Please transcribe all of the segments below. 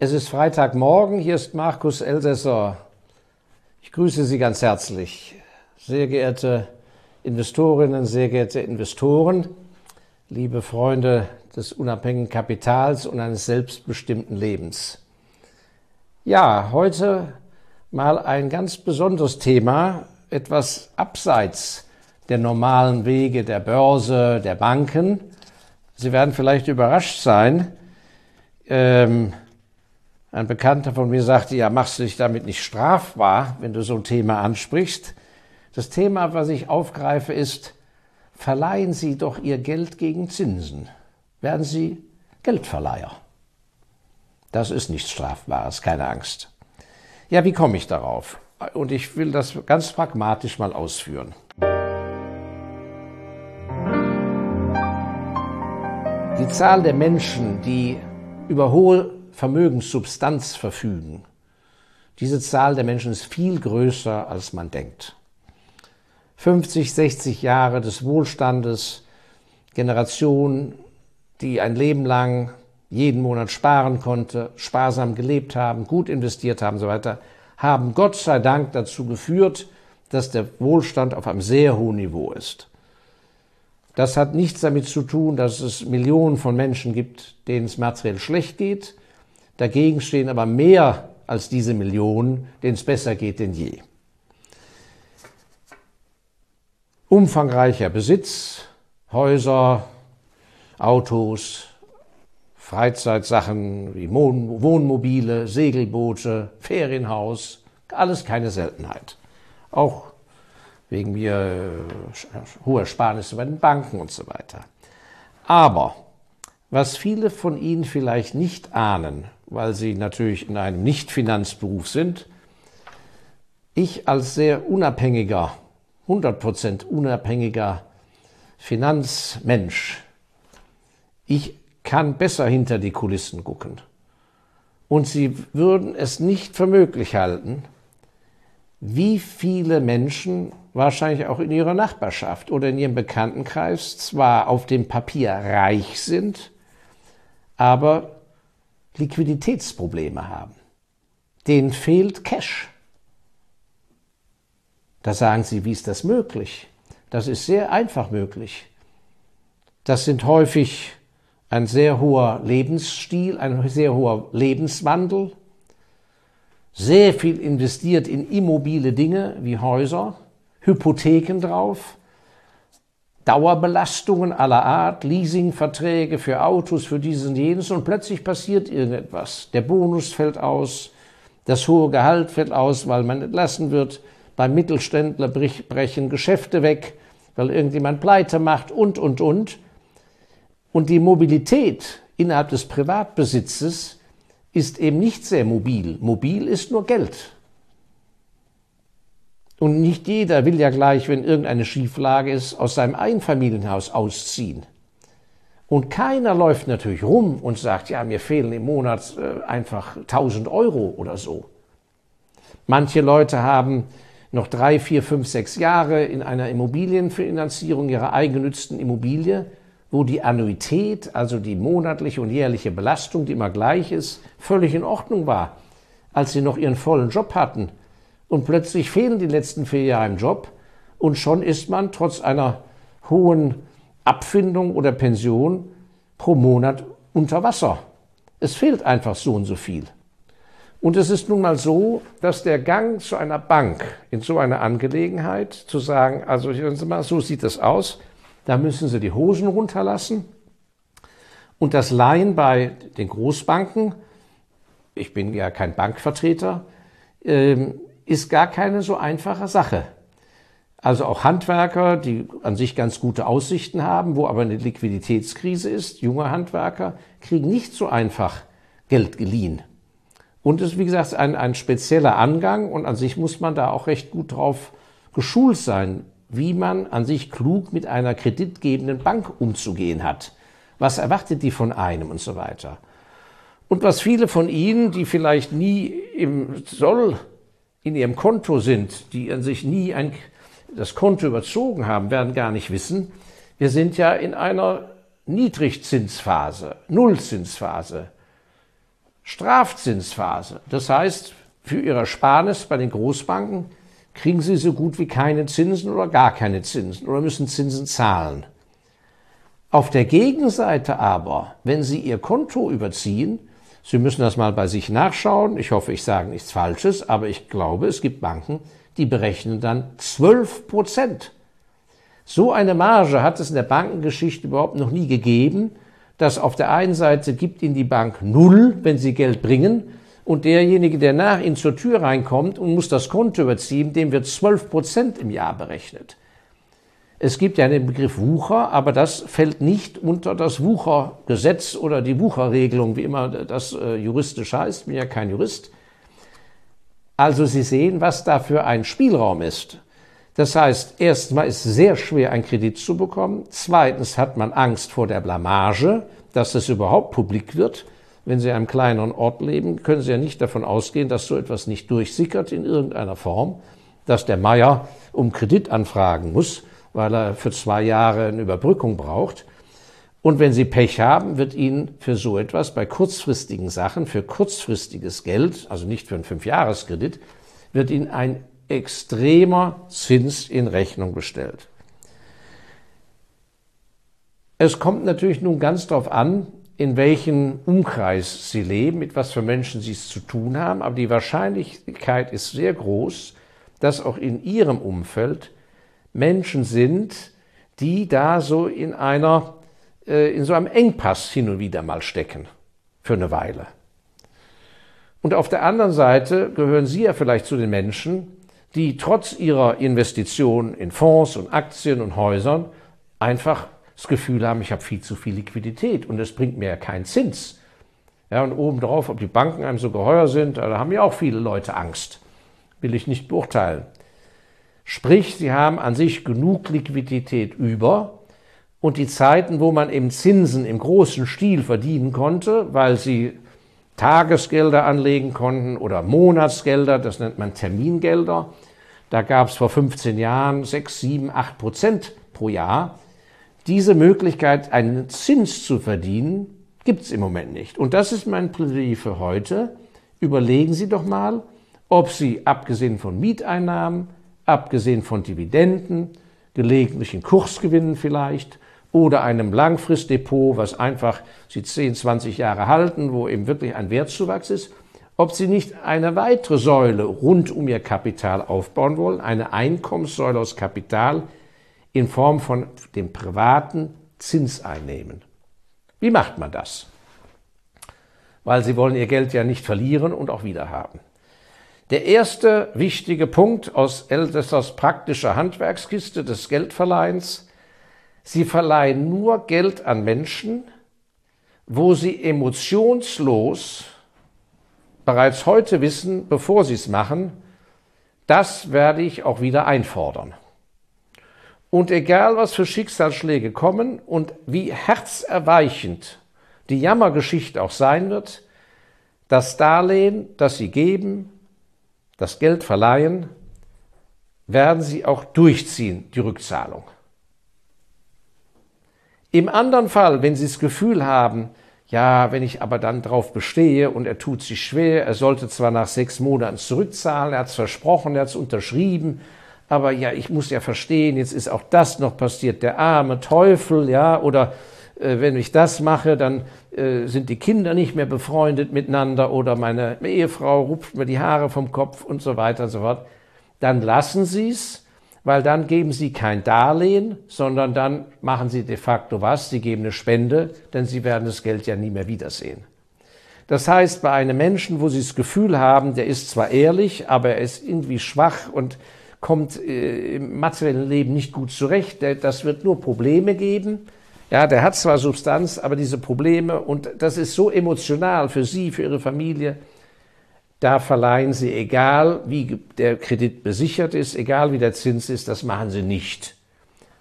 Es ist Freitagmorgen, hier ist Markus Elsässer. Ich grüße Sie ganz herzlich, sehr geehrte Investorinnen, sehr geehrte Investoren, liebe Freunde des unabhängigen Kapitals und eines selbstbestimmten Lebens. Ja, heute mal ein ganz besonderes Thema, etwas abseits der normalen Wege der Börse, der Banken. Sie werden vielleicht überrascht sein. Ähm, ein Bekannter von mir sagte, ja, machst du dich damit nicht strafbar, wenn du so ein Thema ansprichst. Das Thema, was ich aufgreife, ist, verleihen Sie doch Ihr Geld gegen Zinsen. Werden Sie Geldverleiher. Das ist nichts Strafbares, keine Angst. Ja, wie komme ich darauf? Und ich will das ganz pragmatisch mal ausführen. Die Zahl der Menschen, die über hohe Vermögenssubstanz verfügen. Diese Zahl der Menschen ist viel größer, als man denkt. 50, 60 Jahre des Wohlstandes, Generationen, die ein Leben lang jeden Monat sparen konnte, sparsam gelebt haben, gut investiert haben, so weiter, haben Gott sei Dank dazu geführt, dass der Wohlstand auf einem sehr hohen Niveau ist. Das hat nichts damit zu tun, dass es Millionen von Menschen gibt, denen es materiell schlecht geht, Dagegen stehen aber mehr als diese Millionen, denen es besser geht denn je. Umfangreicher Besitz, Häuser, Autos, Freizeitsachen wie Wohnmobile, Segelboote, Ferienhaus, alles keine Seltenheit. Auch wegen mir äh, hoher Sparnisse bei den Banken und so weiter. Aber was viele von Ihnen vielleicht nicht ahnen, weil sie natürlich in einem Nicht-Finanzberuf sind. Ich als sehr unabhängiger, 100% unabhängiger Finanzmensch, ich kann besser hinter die Kulissen gucken. Und Sie würden es nicht für möglich halten, wie viele Menschen, wahrscheinlich auch in Ihrer Nachbarschaft oder in Ihrem Bekanntenkreis, zwar auf dem Papier reich sind, aber Liquiditätsprobleme haben. Denen fehlt Cash. Da sagen Sie, wie ist das möglich? Das ist sehr einfach möglich. Das sind häufig ein sehr hoher Lebensstil, ein sehr hoher Lebenswandel, sehr viel investiert in immobile Dinge wie Häuser, Hypotheken drauf, Dauerbelastungen aller Art, Leasingverträge für Autos, für dieses und jenes und plötzlich passiert irgendetwas. Der Bonus fällt aus, das hohe Gehalt fällt aus, weil man entlassen wird. Beim Mittelständler brechen Geschäfte weg, weil irgendjemand pleite macht und, und, und. Und die Mobilität innerhalb des Privatbesitzes ist eben nicht sehr mobil. Mobil ist nur Geld. Und nicht jeder will ja gleich, wenn irgendeine Schieflage ist, aus seinem Einfamilienhaus ausziehen. Und keiner läuft natürlich rum und sagt, ja, mir fehlen im Monat äh, einfach 1000 Euro oder so. Manche Leute haben noch drei, vier, fünf, sechs Jahre in einer Immobilienfinanzierung ihrer eigennützten Immobilie, wo die Annuität, also die monatliche und jährliche Belastung, die immer gleich ist, völlig in Ordnung war, als sie noch ihren vollen Job hatten und plötzlich fehlen die letzten vier Jahre im Job und schon ist man trotz einer hohen Abfindung oder Pension pro Monat unter Wasser. Es fehlt einfach so und so viel. Und es ist nun mal so, dass der Gang zu einer Bank in so einer Angelegenheit zu sagen, also hören Sie mal, so sieht es aus, da müssen Sie die Hosen runterlassen und das Leihen bei den Großbanken, ich bin ja kein Bankvertreter, ähm, ist gar keine so einfache Sache. Also auch Handwerker, die an sich ganz gute Aussichten haben, wo aber eine Liquiditätskrise ist, junge Handwerker, kriegen nicht so einfach Geld geliehen. Und es ist, wie gesagt, ein, ein spezieller Angang und an sich muss man da auch recht gut drauf geschult sein, wie man an sich klug mit einer kreditgebenden Bank umzugehen hat. Was erwartet die von einem und so weiter. Und was viele von Ihnen, die vielleicht nie im Soll in ihrem Konto sind, die an sich nie ein, das Konto überzogen haben, werden gar nicht wissen, wir sind ja in einer Niedrigzinsphase, Nullzinsphase. Strafzinsphase. Das heißt, für Ihre Ersparnis bei den Großbanken kriegen Sie so gut wie keine Zinsen oder gar keine Zinsen oder müssen Zinsen zahlen. Auf der Gegenseite aber, wenn Sie Ihr Konto überziehen, Sie müssen das mal bei sich nachschauen, ich hoffe, ich sage nichts Falsches, aber ich glaube, es gibt Banken, die berechnen dann 12 Prozent. So eine Marge hat es in der Bankengeschichte überhaupt noch nie gegeben, dass auf der einen Seite gibt Ihnen die Bank null, wenn Sie Geld bringen, und derjenige, der nach Ihnen zur Tür reinkommt und muss das Konto überziehen, dem wird 12 Prozent im Jahr berechnet. Es gibt ja den Begriff Wucher, aber das fällt nicht unter das Wuchergesetz oder die Wucherregelung, wie immer das äh, juristisch heißt. Ich bin ja kein Jurist. Also Sie sehen, was da für ein Spielraum ist. Das heißt, erstmal ist es sehr schwer, einen Kredit zu bekommen. Zweitens hat man Angst vor der Blamage, dass es überhaupt publik wird. Wenn Sie in einem kleineren Ort leben, können Sie ja nicht davon ausgehen, dass so etwas nicht durchsickert in irgendeiner Form, dass der Meier um Kredit anfragen muss, weil er für zwei Jahre eine Überbrückung braucht. Und wenn Sie Pech haben, wird Ihnen für so etwas bei kurzfristigen Sachen, für kurzfristiges Geld, also nicht für einen Fünfjahreskredit, wird Ihnen ein extremer Zins in Rechnung gestellt. Es kommt natürlich nun ganz darauf an, in welchem Umkreis Sie leben, mit was für Menschen Sie es zu tun haben, aber die Wahrscheinlichkeit ist sehr groß, dass auch in Ihrem Umfeld Menschen sind, die da so in einer, äh, in so einem Engpass hin und wieder mal stecken. Für eine Weile. Und auf der anderen Seite gehören Sie ja vielleicht zu den Menschen, die trotz ihrer Investitionen in Fonds und Aktien und Häusern einfach das Gefühl haben, ich habe viel zu viel Liquidität und es bringt mir ja keinen Zins. Ja, und obendrauf, ob die Banken einem so geheuer sind, da haben ja auch viele Leute Angst. Will ich nicht beurteilen. Sprich, sie haben an sich genug Liquidität über und die Zeiten, wo man eben Zinsen im großen Stil verdienen konnte, weil sie Tagesgelder anlegen konnten oder Monatsgelder, das nennt man Termingelder. Da gab es vor 15 Jahren 6, 7, 8 Prozent pro Jahr. Diese Möglichkeit, einen Zins zu verdienen, gibt es im Moment nicht. Und das ist mein Plädoyer für heute. Überlegen Sie doch mal, ob Sie, abgesehen von Mieteinnahmen, abgesehen von Dividenden, gelegentlichen Kursgewinnen vielleicht, oder einem Langfristdepot, was einfach sie 10, 20 Jahre halten, wo eben wirklich ein Wertzuwachs ist, ob sie nicht eine weitere Säule rund um ihr Kapital aufbauen wollen, eine Einkommenssäule aus Kapital in Form von dem privaten Zinseinnehmen. Wie macht man das? Weil sie wollen ihr Geld ja nicht verlieren und auch wieder haben. Der erste wichtige Punkt aus Elsässers praktischer Handwerkskiste des Geldverleihens Sie verleihen nur Geld an Menschen, wo sie emotionslos bereits heute wissen, bevor sie es machen, das werde ich auch wieder einfordern. Und egal, was für Schicksalsschläge kommen und wie herzerweichend die Jammergeschichte auch sein wird, das Darlehen, das Sie geben, das Geld verleihen, werden Sie auch durchziehen, die Rückzahlung. Im anderen Fall, wenn Sie das Gefühl haben, ja, wenn ich aber dann drauf bestehe und er tut sich schwer, er sollte zwar nach sechs Monaten zurückzahlen, er hat es versprochen, er hat es unterschrieben, aber ja, ich muss ja verstehen, jetzt ist auch das noch passiert, der arme Teufel, ja, oder wenn ich das mache, dann äh, sind die Kinder nicht mehr befreundet miteinander oder meine Ehefrau rupft mir die Haare vom Kopf und so weiter und so fort. Dann lassen Sie es weil dann geben sie kein Darlehen, sondern dann machen sie de facto was? Sie geben eine Spende, denn sie werden das Geld ja nie mehr wiedersehen. Das heißt, bei einem Menschen, wo sie das Gefühl haben, der ist zwar ehrlich, aber er ist irgendwie schwach und kommt äh, im materiellen Leben nicht gut zurecht, das wird nur Probleme geben. Ja, der hat zwar Substanz, aber diese Probleme und das ist so emotional für Sie, für Ihre Familie, da verleihen Sie, egal wie der Kredit besichert ist, egal wie der Zins ist, das machen Sie nicht.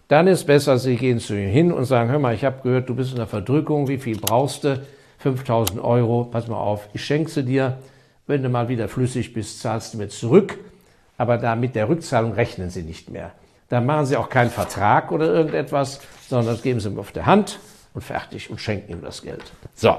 Dann ist besser, Sie gehen zu ihm hin und sagen, hör mal, ich habe gehört, du bist in der Verdrückung, wie viel brauchst du? 5000 Euro, pass mal auf, ich schenke sie dir. Wenn du mal wieder flüssig bist, zahlst du mir zurück. Aber da mit der Rückzahlung rechnen Sie nicht mehr. Da machen Sie auch keinen Vertrag oder irgendetwas, sondern das geben Sie ihm auf der Hand und fertig und schenken ihm das Geld. So.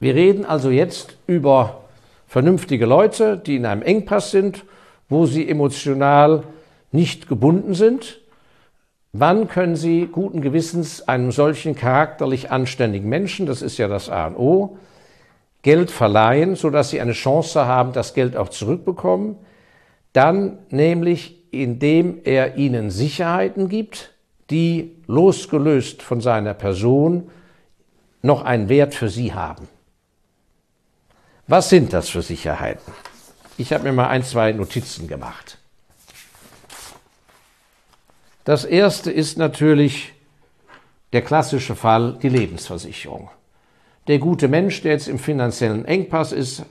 Wir reden also jetzt über vernünftige Leute, die in einem Engpass sind, wo sie emotional nicht gebunden sind. Wann können Sie guten Gewissens einem solchen charakterlich anständigen Menschen, das ist ja das A und O, Geld verleihen, sodass sie eine Chance haben, das Geld auch zurückbekommen? Dann nämlich, indem er ihnen Sicherheiten gibt, die losgelöst von seiner Person noch einen Wert für sie haben. Was sind das für Sicherheiten? Ich habe mir mal ein, zwei Notizen gemacht. Das erste ist natürlich der klassische Fall, die Lebensversicherung. Der gute Mensch, der jetzt im finanziellen Engpass ist,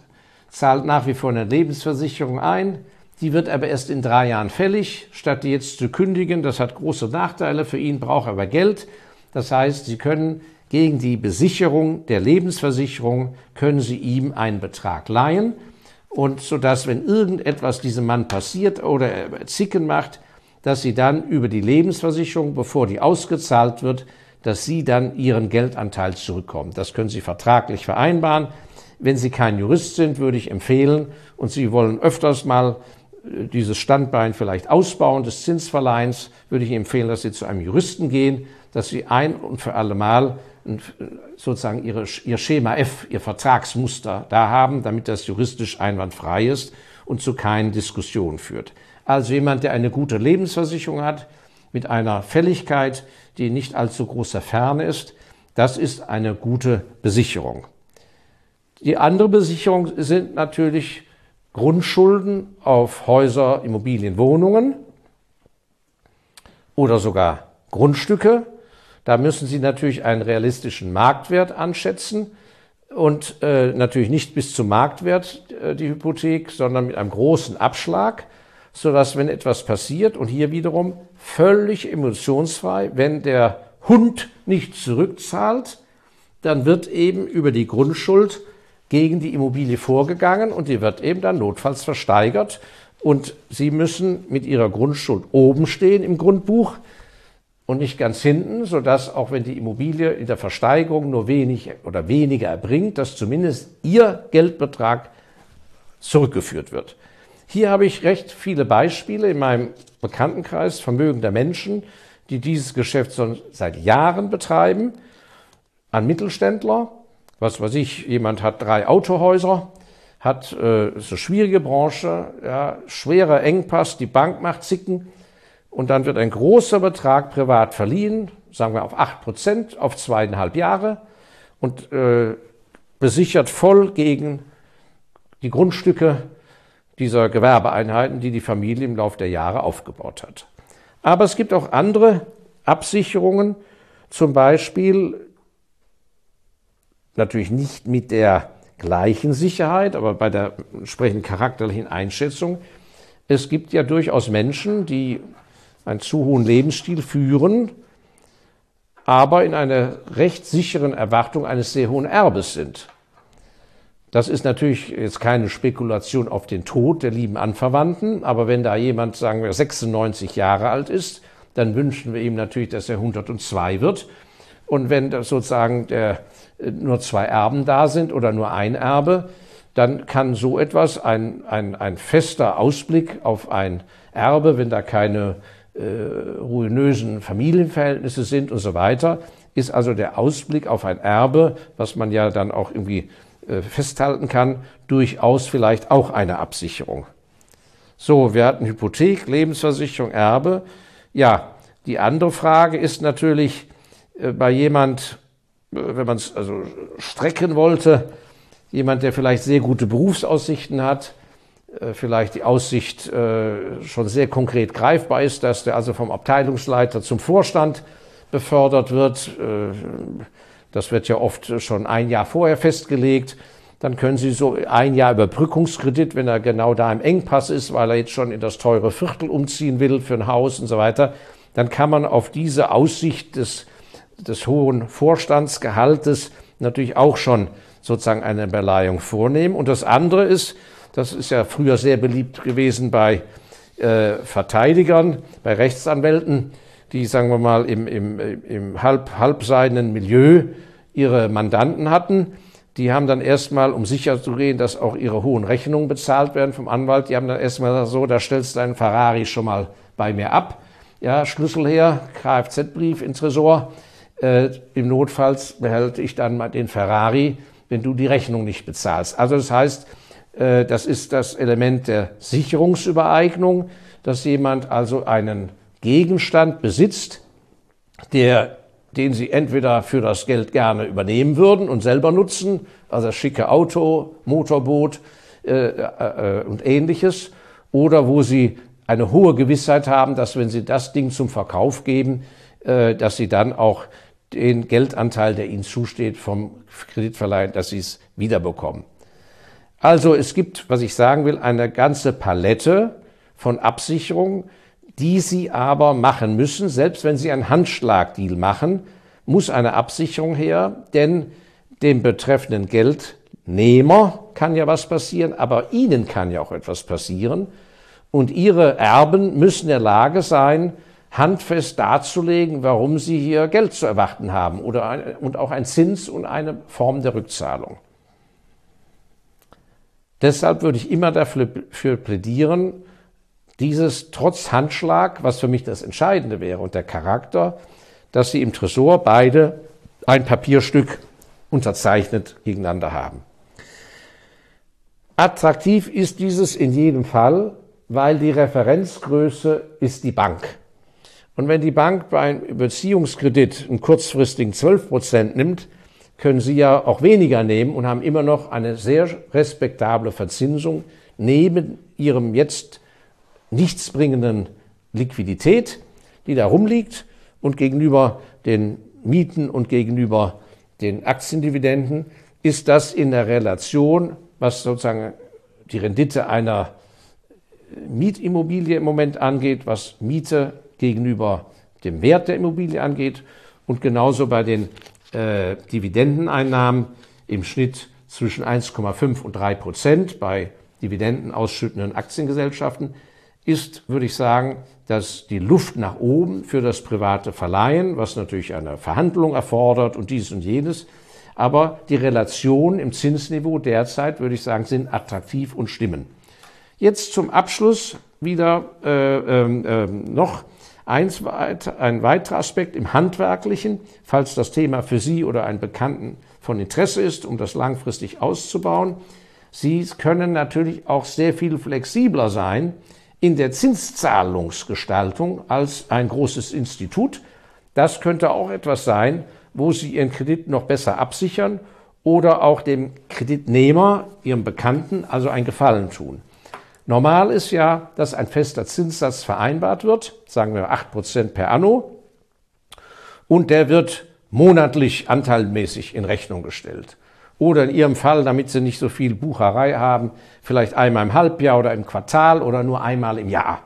zahlt nach wie vor eine Lebensversicherung ein. Die wird aber erst in drei Jahren fällig, statt die jetzt zu kündigen. Das hat große Nachteile für ihn, braucht aber Geld. Das heißt, Sie können gegen die Besicherung der Lebensversicherung können Sie ihm einen Betrag leihen und so dass wenn irgendetwas diesem Mann passiert oder er Zicken macht, dass Sie dann über die Lebensversicherung, bevor die ausgezahlt wird, dass Sie dann Ihren Geldanteil zurückkommen. Das können Sie vertraglich vereinbaren. Wenn Sie kein Jurist sind, würde ich empfehlen und Sie wollen öfters mal dieses Standbein vielleicht ausbauen des Zinsverleihens, würde ich empfehlen, dass Sie zu einem Juristen gehen, dass Sie ein und für alle Mal sozusagen ihre, ihr Schema F, ihr Vertragsmuster da haben, damit das juristisch einwandfrei ist und zu keinen Diskussionen führt. Also jemand, der eine gute Lebensversicherung hat, mit einer Fälligkeit, die nicht allzu großer Ferne ist, das ist eine gute Besicherung. Die andere Besicherung sind natürlich Grundschulden auf Häuser, Immobilien, Wohnungen oder sogar Grundstücke, da müssen Sie natürlich einen realistischen Marktwert anschätzen und äh, natürlich nicht bis zum Marktwert äh, die Hypothek, sondern mit einem großen Abschlag, sodass wenn etwas passiert und hier wiederum völlig emotionsfrei, wenn der Hund nicht zurückzahlt, dann wird eben über die Grundschuld gegen die Immobilie vorgegangen und die wird eben dann notfalls versteigert und Sie müssen mit Ihrer Grundschuld oben stehen im Grundbuch und nicht ganz hinten, sodass auch wenn die Immobilie in der Versteigerung nur wenig oder weniger erbringt, dass zumindest ihr Geldbetrag zurückgeführt wird. Hier habe ich recht viele Beispiele in meinem Bekanntenkreis vermögender Menschen, die dieses Geschäft schon seit Jahren betreiben, an Mittelständler, was weiß ich, jemand hat drei Autohäuser, hat äh, so schwierige Branche, ja, schwerer Engpass, die Bank macht Zicken, und dann wird ein großer Betrag privat verliehen, sagen wir auf acht Prozent, auf zweieinhalb Jahre und äh, besichert voll gegen die Grundstücke dieser Gewerbeeinheiten, die die Familie im Laufe der Jahre aufgebaut hat. Aber es gibt auch andere Absicherungen, zum Beispiel natürlich nicht mit der gleichen Sicherheit, aber bei der entsprechenden charakterlichen Einschätzung. Es gibt ja durchaus Menschen, die einen zu hohen Lebensstil führen, aber in einer recht sicheren Erwartung eines sehr hohen Erbes sind. Das ist natürlich jetzt keine Spekulation auf den Tod der lieben Anverwandten, aber wenn da jemand, sagen wir, 96 Jahre alt ist, dann wünschen wir ihm natürlich, dass er 102 wird. Und wenn sozusagen der, nur zwei Erben da sind oder nur ein Erbe, dann kann so etwas ein, ein, ein fester Ausblick auf ein Erbe, wenn da keine äh, ruinösen Familienverhältnisse sind und so weiter, ist also der Ausblick auf ein Erbe, was man ja dann auch irgendwie äh, festhalten kann, durchaus vielleicht auch eine Absicherung. So, wir hatten Hypothek, Lebensversicherung, Erbe. Ja, die andere Frage ist natürlich äh, bei jemand, wenn man es also strecken wollte, jemand, der vielleicht sehr gute Berufsaussichten hat, äh, vielleicht die Aussicht äh, schon sehr konkret greifbar ist, dass der also vom Abteilungsleiter zum Vorstand befördert wird. Äh, das wird ja oft schon ein Jahr vorher festgelegt. Dann können Sie so ein Jahr Überbrückungskredit, wenn er genau da im Engpass ist, weil er jetzt schon in das teure Viertel umziehen will für ein Haus und so weiter, dann kann man auf diese Aussicht des, des hohen Vorstandsgehaltes natürlich auch schon sozusagen eine Beleihung vornehmen. Und das andere ist, das ist ja früher sehr beliebt gewesen bei äh, Verteidigern, bei Rechtsanwälten, die, sagen wir mal, im, im, im halb, halbseidenen Milieu ihre Mandanten hatten. die haben dann erstmal, um sicher zu gehen, dass auch ihre hohen Rechnungen bezahlt werden vom Anwalt, die haben dann erstmal so, da stellst du deinen Ferrari schon mal bei mir ab. Ja, Schlüssel her, Kfz-Brief ins Tresor. Äh, Im Notfall behalte ich dann mal den Ferrari, wenn du die Rechnung nicht bezahlst. Also das heißt, äh, das ist das Element der Sicherungsübereignung, dass jemand also einen Gegenstand besitzt, der, den Sie entweder für das Geld gerne übernehmen würden und selber nutzen, also das schicke Auto, Motorboot äh, äh, und ähnliches, oder wo Sie eine hohe Gewissheit haben, dass wenn Sie das Ding zum Verkauf geben, äh, dass Sie dann auch den Geldanteil, der Ihnen zusteht vom Kreditverleihen, dass Sie es wiederbekommen. Also es gibt, was ich sagen will, eine ganze Palette von Absicherungen, die Sie aber machen müssen. Selbst wenn Sie einen Handschlagdeal machen, muss eine Absicherung her, denn dem betreffenden Geldnehmer kann ja was passieren, aber Ihnen kann ja auch etwas passieren. Und Ihre Erben müssen in der Lage sein, handfest darzulegen, warum sie hier Geld zu erwarten haben oder ein, und auch ein Zins und eine Form der Rückzahlung. Deshalb würde ich immer dafür plädieren, dieses trotz Handschlag, was für mich das Entscheidende wäre, und der Charakter, dass sie im Tresor beide ein Papierstück unterzeichnet gegeneinander haben. Attraktiv ist dieses in jedem Fall, weil die Referenzgröße ist die Bank. Und wenn die Bank bei einem Beziehungskredit einen kurzfristigen 12 Prozent nimmt, können Sie ja auch weniger nehmen und haben immer noch eine sehr respektable Verzinsung neben Ihrem jetzt nichtsbringenden Liquidität, die da rumliegt und gegenüber den Mieten und gegenüber den Aktiendividenden ist das in der Relation, was sozusagen die Rendite einer Mietimmobilie im Moment angeht, was Miete gegenüber dem Wert der Immobilie angeht und genauso bei den äh, Dividendeneinnahmen im Schnitt zwischen 1,5 und 3 Prozent bei dividendenausschüttenden Aktiengesellschaften ist, würde ich sagen, dass die Luft nach oben für das private Verleihen, was natürlich eine Verhandlung erfordert und dies und jenes, aber die Relationen im Zinsniveau derzeit, würde ich sagen, sind attraktiv und stimmen. Jetzt zum Abschluss wieder äh, äh noch Eins, ein weiterer Aspekt im Handwerklichen, falls das Thema für Sie oder einen Bekannten von Interesse ist, um das langfristig auszubauen. Sie können natürlich auch sehr viel flexibler sein in der Zinszahlungsgestaltung als ein großes Institut. Das könnte auch etwas sein, wo Sie Ihren Kredit noch besser absichern oder auch dem Kreditnehmer, Ihrem Bekannten, also ein Gefallen tun. Normal ist ja, dass ein fester Zinssatz vereinbart wird, sagen wir 8% per anno, und der wird monatlich anteilmäßig in Rechnung gestellt. Oder in Ihrem Fall, damit Sie nicht so viel Bucherei haben, vielleicht einmal im Halbjahr oder im Quartal oder nur einmal im Jahr.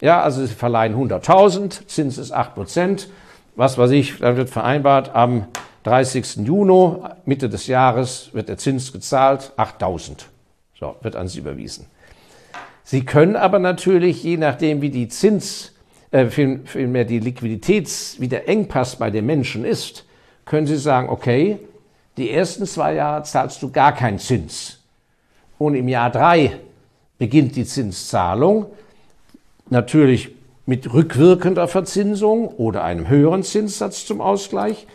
Ja, also Sie verleihen 100.000, Zins ist 8%, was weiß ich, dann wird vereinbart, am 30. Juni, Mitte des Jahres, wird der Zins gezahlt, 8.000. So, wird an Sie überwiesen. Sie können aber natürlich, je nachdem wie die Zins, äh, vielmehr die Liquiditäts, wie der Engpass bei den Menschen ist, können Sie sagen, okay, die ersten zwei Jahre zahlst du gar keinen Zins. Und im Jahr drei beginnt die Zinszahlung, natürlich mit rückwirkender Verzinsung oder einem höheren Zinssatz zum Ausgleich,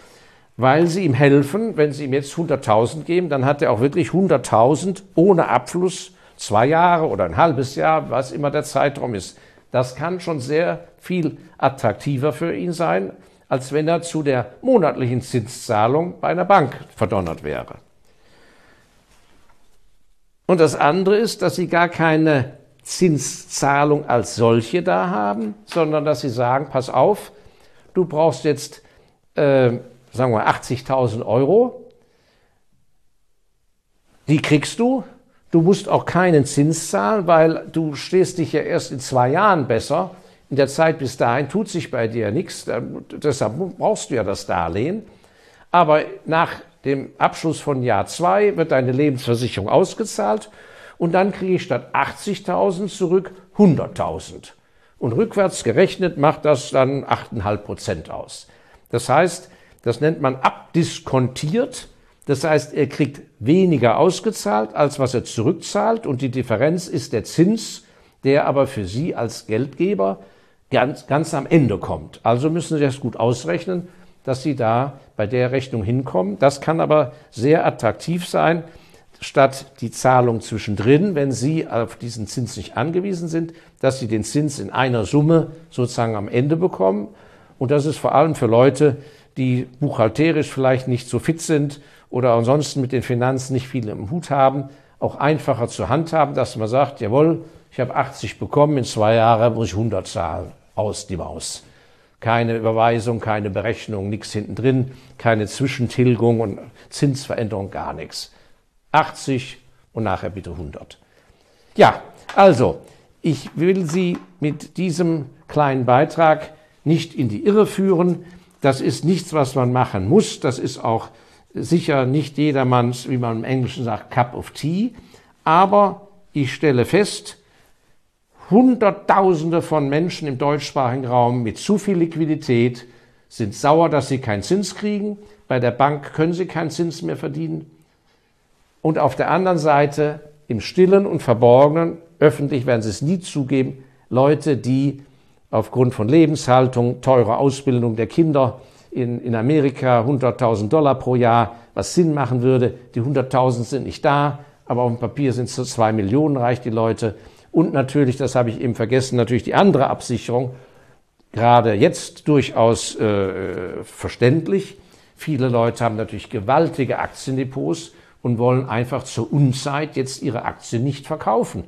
weil sie ihm helfen, wenn sie ihm jetzt 100.000 geben, dann hat er auch wirklich 100.000 ohne Abfluss zwei Jahre oder ein halbes Jahr, was immer der Zeitraum ist. Das kann schon sehr viel attraktiver für ihn sein, als wenn er zu der monatlichen Zinszahlung bei einer Bank verdonnert wäre. Und das andere ist, dass sie gar keine Zinszahlung als solche da haben, sondern dass sie sagen, pass auf, du brauchst jetzt, äh, sagen wir, 80.000 Euro, die kriegst du, Du musst auch keinen Zins zahlen, weil du stehst dich ja erst in zwei Jahren besser. In der Zeit bis dahin tut sich bei dir nichts. Deshalb brauchst du ja das Darlehen. Aber nach dem Abschluss von Jahr zwei wird deine Lebensversicherung ausgezahlt und dann kriege ich statt 80.000 zurück 100.000. Und rückwärts gerechnet macht das dann 8,5 Prozent aus. Das heißt, das nennt man abdiskontiert Das heißt, er kriegt weniger ausgezahlt, als was er zurückzahlt und die Differenz ist der Zins, der aber für Sie als Geldgeber ganz, ganz am Ende kommt. Also müssen Sie das gut ausrechnen, dass Sie da bei der Rechnung hinkommen. Das kann aber sehr attraktiv sein, statt die Zahlung zwischendrin, wenn Sie auf diesen Zins nicht angewiesen sind, dass Sie den Zins in einer Summe sozusagen am Ende bekommen. Und das ist vor allem für Leute, die buchhalterisch vielleicht nicht so fit sind oder ansonsten mit den Finanzen nicht viel im Hut haben, auch einfacher zu handhaben, dass man sagt, jawohl, ich habe 80 bekommen, in zwei Jahren muss ich 100 zahlen, aus die Maus. Keine Überweisung, keine Berechnung, nichts hinten drin, keine Zwischentilgung und Zinsveränderung, gar nichts. 80 und nachher bitte 100. Ja, also, ich will Sie mit diesem kleinen Beitrag nicht in die Irre führen. Das ist nichts, was man machen muss. Das ist auch sicher nicht jedermanns, wie man im Englischen sagt, Cup of Tea. Aber ich stelle fest, Hunderttausende von Menschen im deutschsprachigen Raum mit zu viel Liquidität sind sauer, dass sie keinen Zins kriegen. Bei der Bank können sie keinen Zins mehr verdienen. Und auf der anderen Seite im Stillen und Verborgenen, öffentlich werden sie es nie zugeben, Leute, die aufgrund von Lebenshaltung, teurer Ausbildung der Kinder, in, in Amerika 100.000 Dollar pro Jahr, was Sinn machen würde. Die 100.000 sind nicht da, aber auf dem Papier sind es so zwei Millionen, reicht die Leute. Und natürlich, das habe ich eben vergessen, natürlich die andere Absicherung, gerade jetzt durchaus äh, verständlich. Viele Leute haben natürlich gewaltige Aktiendepots und wollen einfach zur Unzeit jetzt ihre Aktien nicht verkaufen.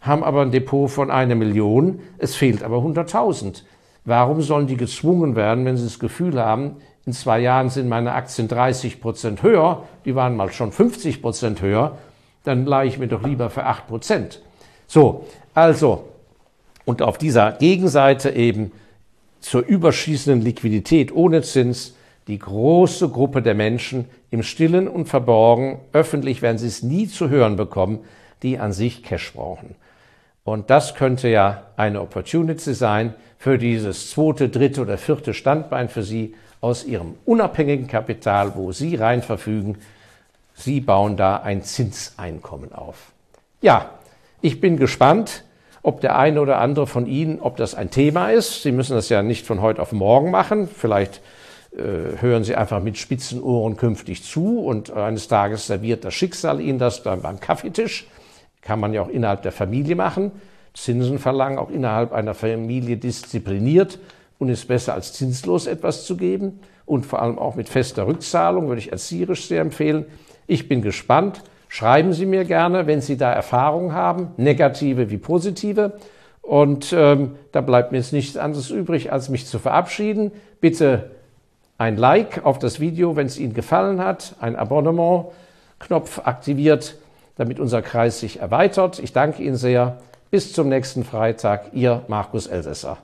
Haben aber ein Depot von einer Million, es fehlt aber 100.000. Warum sollen die gezwungen werden, wenn sie das Gefühl haben, in zwei Jahren sind meine Aktien 30 Prozent höher, die waren mal schon 50 Prozent höher, dann leihe ich mir doch lieber für 8 Prozent. So, also, und auf dieser Gegenseite eben zur überschießenden Liquidität ohne Zins die große Gruppe der Menschen im Stillen und Verborgen, öffentlich werden sie es nie zu hören bekommen, die an sich Cash brauchen. Und das könnte ja eine Opportunity sein für dieses zweite, dritte oder vierte Standbein für Sie aus Ihrem unabhängigen Kapital, wo Sie rein verfügen. Sie bauen da ein Zinseinkommen auf. Ja, ich bin gespannt, ob der eine oder andere von Ihnen, ob das ein Thema ist. Sie müssen das ja nicht von heute auf morgen machen. Vielleicht äh, hören Sie einfach mit spitzen Ohren künftig zu und eines Tages serviert das Schicksal Ihnen das beim, beim Kaffeetisch. Kann man ja auch innerhalb der Familie machen. Zinsen verlangen auch innerhalb einer Familie diszipliniert und ist besser als zinslos etwas zu geben und vor allem auch mit fester Rückzahlung würde ich erzieherisch sehr empfehlen. Ich bin gespannt. Schreiben Sie mir gerne, wenn Sie da Erfahrungen haben, negative wie positive. Und ähm, da bleibt mir jetzt nichts anderes übrig, als mich zu verabschieden. Bitte ein Like auf das Video, wenn es Ihnen gefallen hat, ein Abonnement-Knopf aktiviert damit unser Kreis sich erweitert. Ich danke Ihnen sehr. Bis zum nächsten Freitag. Ihr Markus Elsässer.